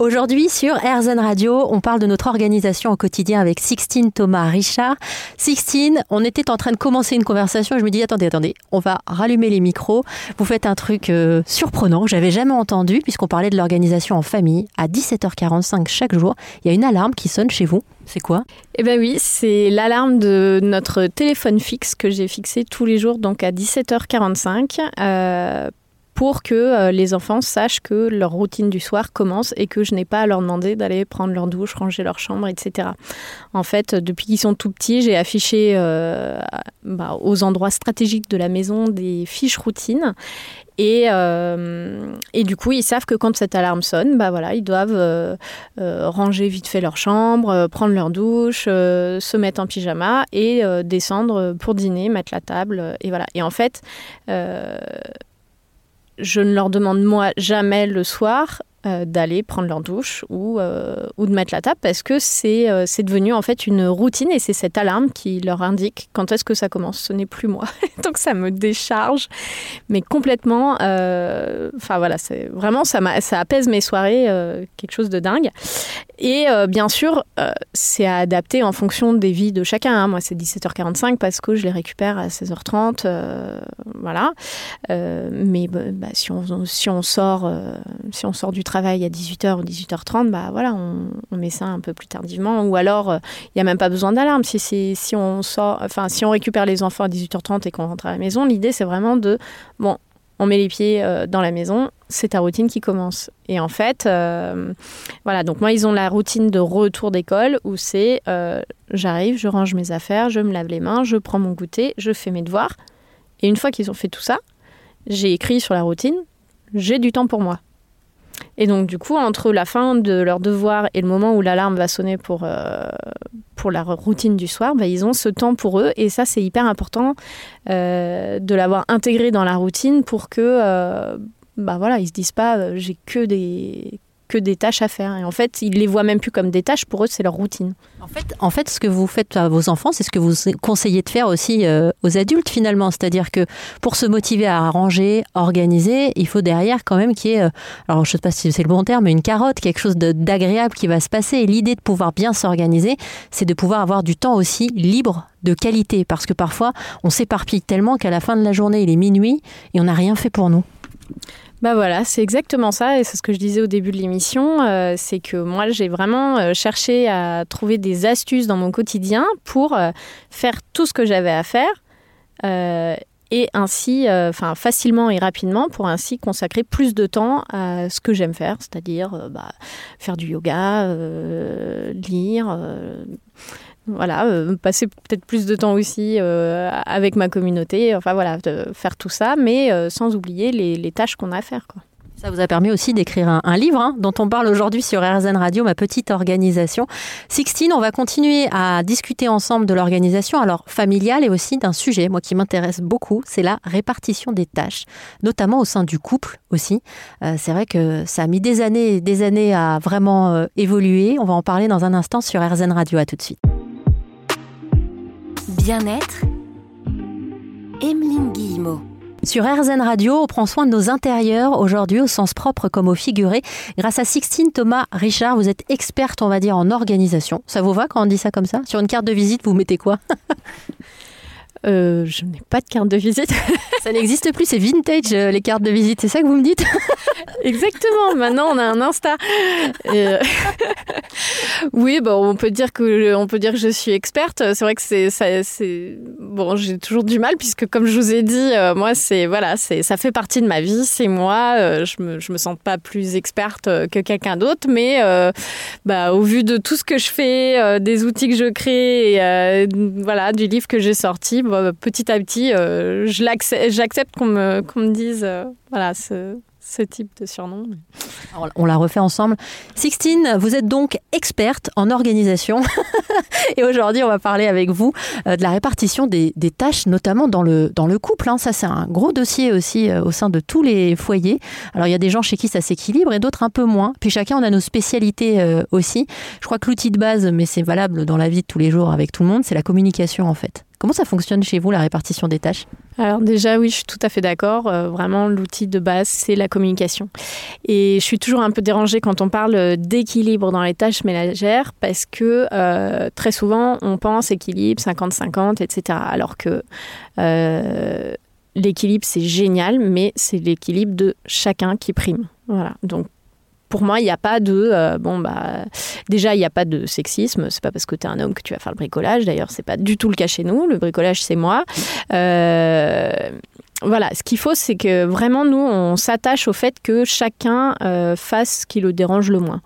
Aujourd'hui sur RZN Radio, on parle de notre organisation au quotidien avec Sixtine Thomas Richard. Sixtine, on était en train de commencer une conversation je me dis attendez, attendez, on va rallumer les micros. Vous faites un truc euh, surprenant j'avais jamais entendu puisqu'on parlait de l'organisation en famille. À 17h45 chaque jour, il y a une alarme qui sonne chez vous. C'est quoi? Eh bien oui, c'est l'alarme de notre téléphone fixe que j'ai fixé tous les jours, donc à 17h45. Euh, pour que euh, les enfants sachent que leur routine du soir commence et que je n'ai pas à leur demander d'aller prendre leur douche, ranger leur chambre, etc. En fait, depuis qu'ils sont tout petits, j'ai affiché euh, bah, aux endroits stratégiques de la maison des fiches routines et, euh, et, du coup, ils savent que quand cette alarme sonne, bah voilà, ils doivent ranger vite fait leur chambre, prendre leur douche, se mettre en pyjama et descendre pour dîner, mettre la table. et voilà. Et en fait, je ne leur demande moi jamais le soir euh, d'aller prendre leur douche ou, euh, ou de mettre la table parce que c'est euh, devenu en fait une routine et c'est cette alarme qui leur indique quand est-ce que ça commence. Ce n'est plus moi. Donc ça me décharge, mais complètement. Enfin voilà, c'est vraiment ça, ça apaise mes soirées, quelque chose de dingue. Et bien sûr, c'est à adapter en fonction des vies de chacun. Hein. Moi, c'est 17h45 parce que je les récupère à 16h30. voilà. mais bah, si, on, si, on sort, si on sort du travail à 18h ou 18h30, bah voilà, on, met ça un peu plus tardivement. Ou alors, il euh, n'y a même pas besoin d'alarme. Si, on enfin, si on récupère les enfants à 18h30 et qu'on rentre à la maison, l'idée c'est vraiment de, bon, on met les pieds euh, dans la maison, c'est ta routine qui commence. Et en fait, euh, voilà, donc moi, ils ont la routine de retour d'école où c'est j'arrive, je range mes affaires, je me lave les mains, je prends mon goûter, je fais mes devoirs. Et une fois qu'ils ont fait tout ça, j'ai écrit sur la routine, j'ai du temps pour moi. Et donc, du coup, entre la fin de leur devoir et le moment où l'alarme va sonner pour, euh, pour la routine du soir, bah, ils ont ce temps pour eux. Et ça, c'est hyper important euh, de l'avoir intégré dans la routine pour que, euh, bah voilà, ils se disent pas, j'ai que des que des tâches à faire. Et en fait, ils les voient même plus comme des tâches, pour eux, c'est leur routine. En fait, en fait, ce que vous faites à vos enfants, c'est ce que vous conseillez de faire aussi euh, aux adultes finalement. C'est-à-dire que pour se motiver à arranger, organiser, il faut derrière quand même qu'il y ait, euh, alors je ne sais pas si c'est le bon terme, mais une carotte, quelque chose d'agréable qui va se passer. Et l'idée de pouvoir bien s'organiser, c'est de pouvoir avoir du temps aussi libre de qualité. Parce que parfois, on s'éparpille tellement qu'à la fin de la journée, il est minuit et on n'a rien fait pour nous. Bah voilà, c'est exactement ça, et c'est ce que je disais au début de l'émission, euh, c'est que moi j'ai vraiment euh, cherché à trouver des astuces dans mon quotidien pour euh, faire tout ce que j'avais à faire, et ainsi, enfin facilement et rapidement, pour ainsi consacrer plus de temps à ce que j'aime faire, c'est-à-dire bah, faire du yoga, lire voilà, euh, passer peut-être plus de temps aussi euh, avec ma communauté, enfin voilà, faire tout ça, mais euh, sans oublier les, tâches qu'on a à faire. Ça vous a permis aussi d'écrire un, livre hein, dont on parle aujourd'hui sur RZN Radio, ma petite organisation. Sixtine, on va continuer à discuter ensemble de l'organisation, alors familiale et aussi d'un sujet, moi qui m'intéresse beaucoup, c'est la répartition des tâches, notamment au sein du couple aussi. c'est vrai que ça a mis des années des années à vraiment évoluer. On va en parler dans un instant sur RZN Radio. À tout de suite bien-être, Emeline Guillemot. Sur RZN Radio, on prend soin de nos intérieurs aujourd'hui au sens propre comme au figuré. Grâce à Sixtine Thomas Richard, vous êtes experte, on va dire, en organisation. Ça vous va quand on dit ça comme ça? Sur une carte de visite, vous mettez quoi? euh, je n'ai pas de carte de visite. ça n'existe plus, c'est vintage euh, les cartes de visite, c'est ça que vous me dites? Exactement, maintenant on a un Insta. Euh, oui, bon, on peut dire que on peut dire que je suis experte. C'est vrai que c'est c'est bon, j'ai toujours du mal puisque comme je vous ai dit, moi c'est voilà, c'est ça fait partie de ma vie, c'est moi. je me je me sens pas plus experte que quelqu'un d'autre, mais bah au vu de tout ce que je fais, des outils que je crée, et, voilà, du livre que j'ai sorti bah, petit à petit, euh, j'accepte qu'on me, me dise euh, voilà, ce, ce, type de surnom. on la refait ensemble. Sixtine, vous êtes donc experte en organisation. Et aujourd'hui, on va parler avec vous euh, de la répartition des, des, tâches, notamment dans le, dans le couple. Hein. Ça, c'est un gros dossier aussi au sein de tous les foyers. Alors, il y a des gens chez qui ça s'équilibre et d'autres un peu moins. Puis chacun, on a nos spécialités aussi. Je crois que l'outil de base, mais c'est valable dans la vie de tous les jours avec tout le monde, c'est la communication en fait Comment ça fonctionne chez vous, la répartition des tâches? Alors déjà, oui, je suis tout à fait d'accord. Euh, vraiment, l'outil de base, c'est la communication. Et je suis toujours un peu dérangée quand on parle d'équilibre dans les tâches ménagères parce que euh, très souvent, on pense équilibre 50-50, etc. Alors que euh, l'équilibre, c'est génial, mais c'est l'équilibre de chacun qui prime. Voilà. Donc pour moi, il n'y a pas de euh, bon bah déjà il n'y a pas de sexisme. C'est pas parce que tu un homme que tu vas faire le bricolage. D'ailleurs, c'est pas du tout le cas chez nous. Le bricolage, c'est moi. Euh, voilà, ce qu'il faut, c'est que vraiment, nous, on s'attache au fait que chacun euh, fasse ce qui le dérange le moins.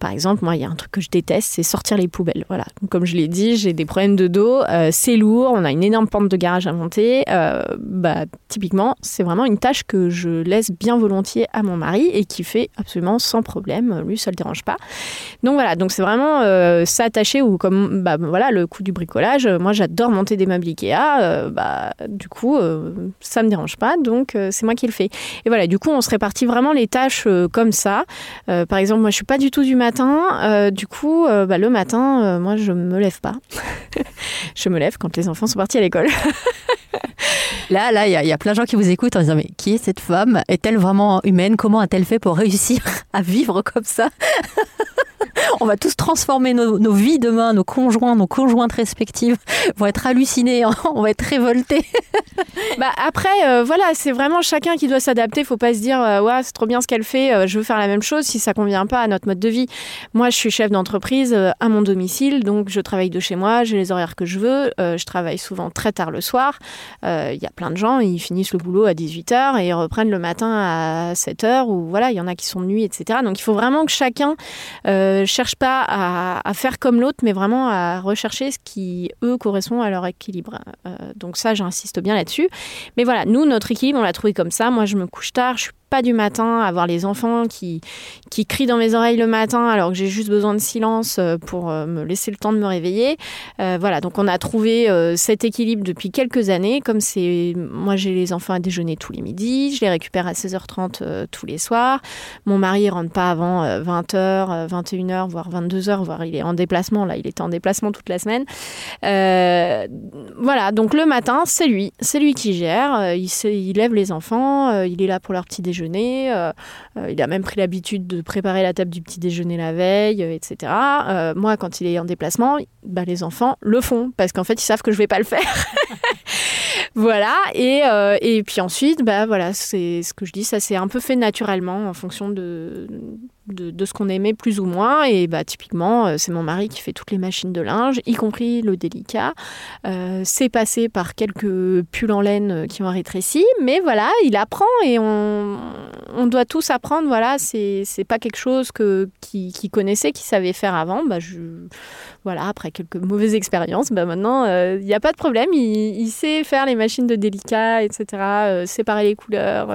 Par exemple, moi, il y a un truc que je déteste, c'est sortir les poubelles. Voilà, comme je l'ai dit, j'ai des problèmes de dos, euh, c'est lourd, on a une énorme pente de garage à monter. Euh, bah, typiquement, c'est vraiment une tâche que je laisse bien volontiers à mon mari et qui fait absolument sans problème. Lui, ça le dérange pas. Donc voilà, donc c'est vraiment s'attacher ou comme bah, voilà le coup du bricolage. Moi, j'adore monter des meubles Ikea. bah, du coup, ça me dérange pas, donc euh, c'est moi qui le fais. Et voilà, du coup, on se répartit vraiment les tâches euh, comme ça. Euh, par exemple, moi, je suis pas du tout du matin. du coup, bah, le matin, moi, je me lève pas. je me lève quand les enfants sont partis à l'école. Là, là, il y, a plein de gens qui vous écoutent en disant mais qui est cette femme? Est-elle vraiment humaine? Comment a-t-elle fait pour réussir à vivre comme ça? on va tous transformer nos, vies demain, nos conjoints, nos conjointes respectives vont être hallucinés, on va être révoltés. bah après, euh, voilà, c'est vraiment chacun qui doit s'adapter. Faut pas se dire, euh, c'est trop bien ce qu'elle fait, euh, je veux faire la même chose si ça convient pas à notre mode de vie. Moi, je suis chef d'entreprise à mon domicile, donc je travaille de chez moi, j'ai les horaires que je veux, je travaille souvent très tard le soir. Il y a plein de gens, ils finissent le boulot à 18h et ils reprennent le matin à 7h, ou voilà, il y en a qui sont de nuit, etc. Donc il faut vraiment que chacun cherche pas à, faire comme l'autre, mais vraiment à rechercher ce qui, eux, correspond à leur équilibre. Euh, donc ça, j'insiste bien là-dessus. Mais voilà, nous, notre équilibre, on l'a trouvé comme ça. Moi, je me couche tard, je suis pas du matin, avoir les enfants qui, qui crient dans mes oreilles le matin alors que j'ai juste besoin de silence euh, pour euh, me laisser le temps de me réveiller. Euh, voilà, donc on a trouvé cet équilibre depuis quelques années. Comme c'est, moi j'ai les enfants à déjeuner tous les midis, je les récupère à 16h30 tous les soirs. Mon mari rentre pas avant 20h, 21h, voire 22h, voire il est en déplacement. Là, il était en déplacement toute la semaine. voilà, donc le matin, c'est lui, c'est lui qui gère. Il, il lève les enfants, il est là pour leur petit déjeuner euh, euh, il a même pris l'habitude de préparer la table du petit déjeuner la veille, euh, etc. moi, quand il est en déplacement, bah, les enfants le font parce qu'en fait, ils savent que je vais pas le faire. voilà. Et, puis ensuite, bah voilà, c'est ce que je dis, ça s'est un peu fait naturellement en fonction de, de, ce qu'on aimait plus ou moins. Et bah, typiquement, euh, c'est mon mari qui fait toutes les machines de linge, y compris le délicat. Euh, c'est passé par quelques pulls en laine euh, qui ont rétréci, mais voilà, il apprend et on, on doit tous apprendre. Voilà, c'est pas quelque chose que qui, qui connaissait, qui savait faire avant. Bah, je, voilà, après quelques mauvaises expériences, bah maintenant, il n'y a pas de problème. Il, sait faire les machines de délicat, etc., séparer les couleurs.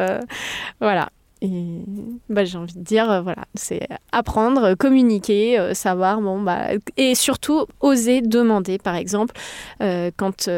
voilà. Et bah, j'ai envie de dire, euh, voilà, c'est apprendre, communiquer, euh, savoir, bon, bah, et surtout oser demander, par exemple, euh, quand,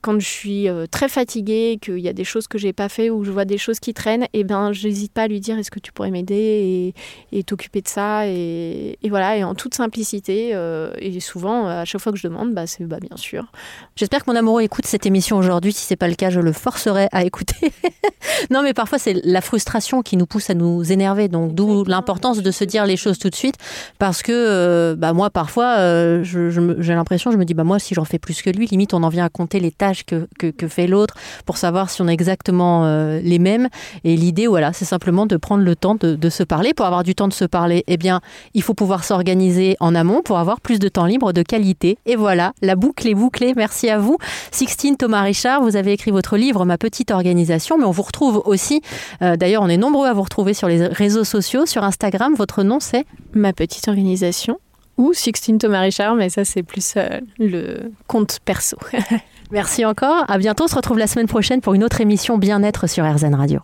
quand je suis très fatiguée, qu'il y a des choses que j'ai pas fait ou je vois des choses qui traînent, et eh ben, j'hésite pas à lui dire, est-ce que tu pourrais m'aider et, t'occuper de ça, et, et, voilà, et en toute simplicité, et souvent, à chaque fois que je demande, bah, c'est bah, bien sûr. J'espère que mon amoureux écoute cette émission aujourd'hui. Si c'est pas le cas, je le forcerai à écouter. non, mais parfois c'est la frustration qui nous pousse à nous énerver. Donc d'où l'importance de se dire les choses tout de suite, parce que euh, bah, moi parfois euh, j'ai l'impression, je me dis bah moi si j'en fais plus que lui, limite on en vient à compter les tâches que, que, fait l'autre pour savoir si on a exactement euh, les mêmes. Et l'idée voilà, c'est simplement de prendre le temps de, de, se parler. Pour avoir du temps de se parler, eh bien il faut pouvoir s'organiser en amont pour avoir plus de temps libre de qualité. Et voilà, la boucle est bouclée. Merci à vous, Sixtine Thomas Richard. Vous avez écrit votre livre Ma petite organisation, mais on vous retrouve aussi. D'ailleurs, on est nombreux à vous retrouver sur les réseaux sociaux, sur Instagram. Votre nom, c'est Ma petite organisation ou Sixtine Thomas Richard, mais ça, c'est plus euh, le compte perso. Merci encore. À bientôt. On se retrouve la semaine prochaine pour une autre émission Bien-être sur RZN Radio.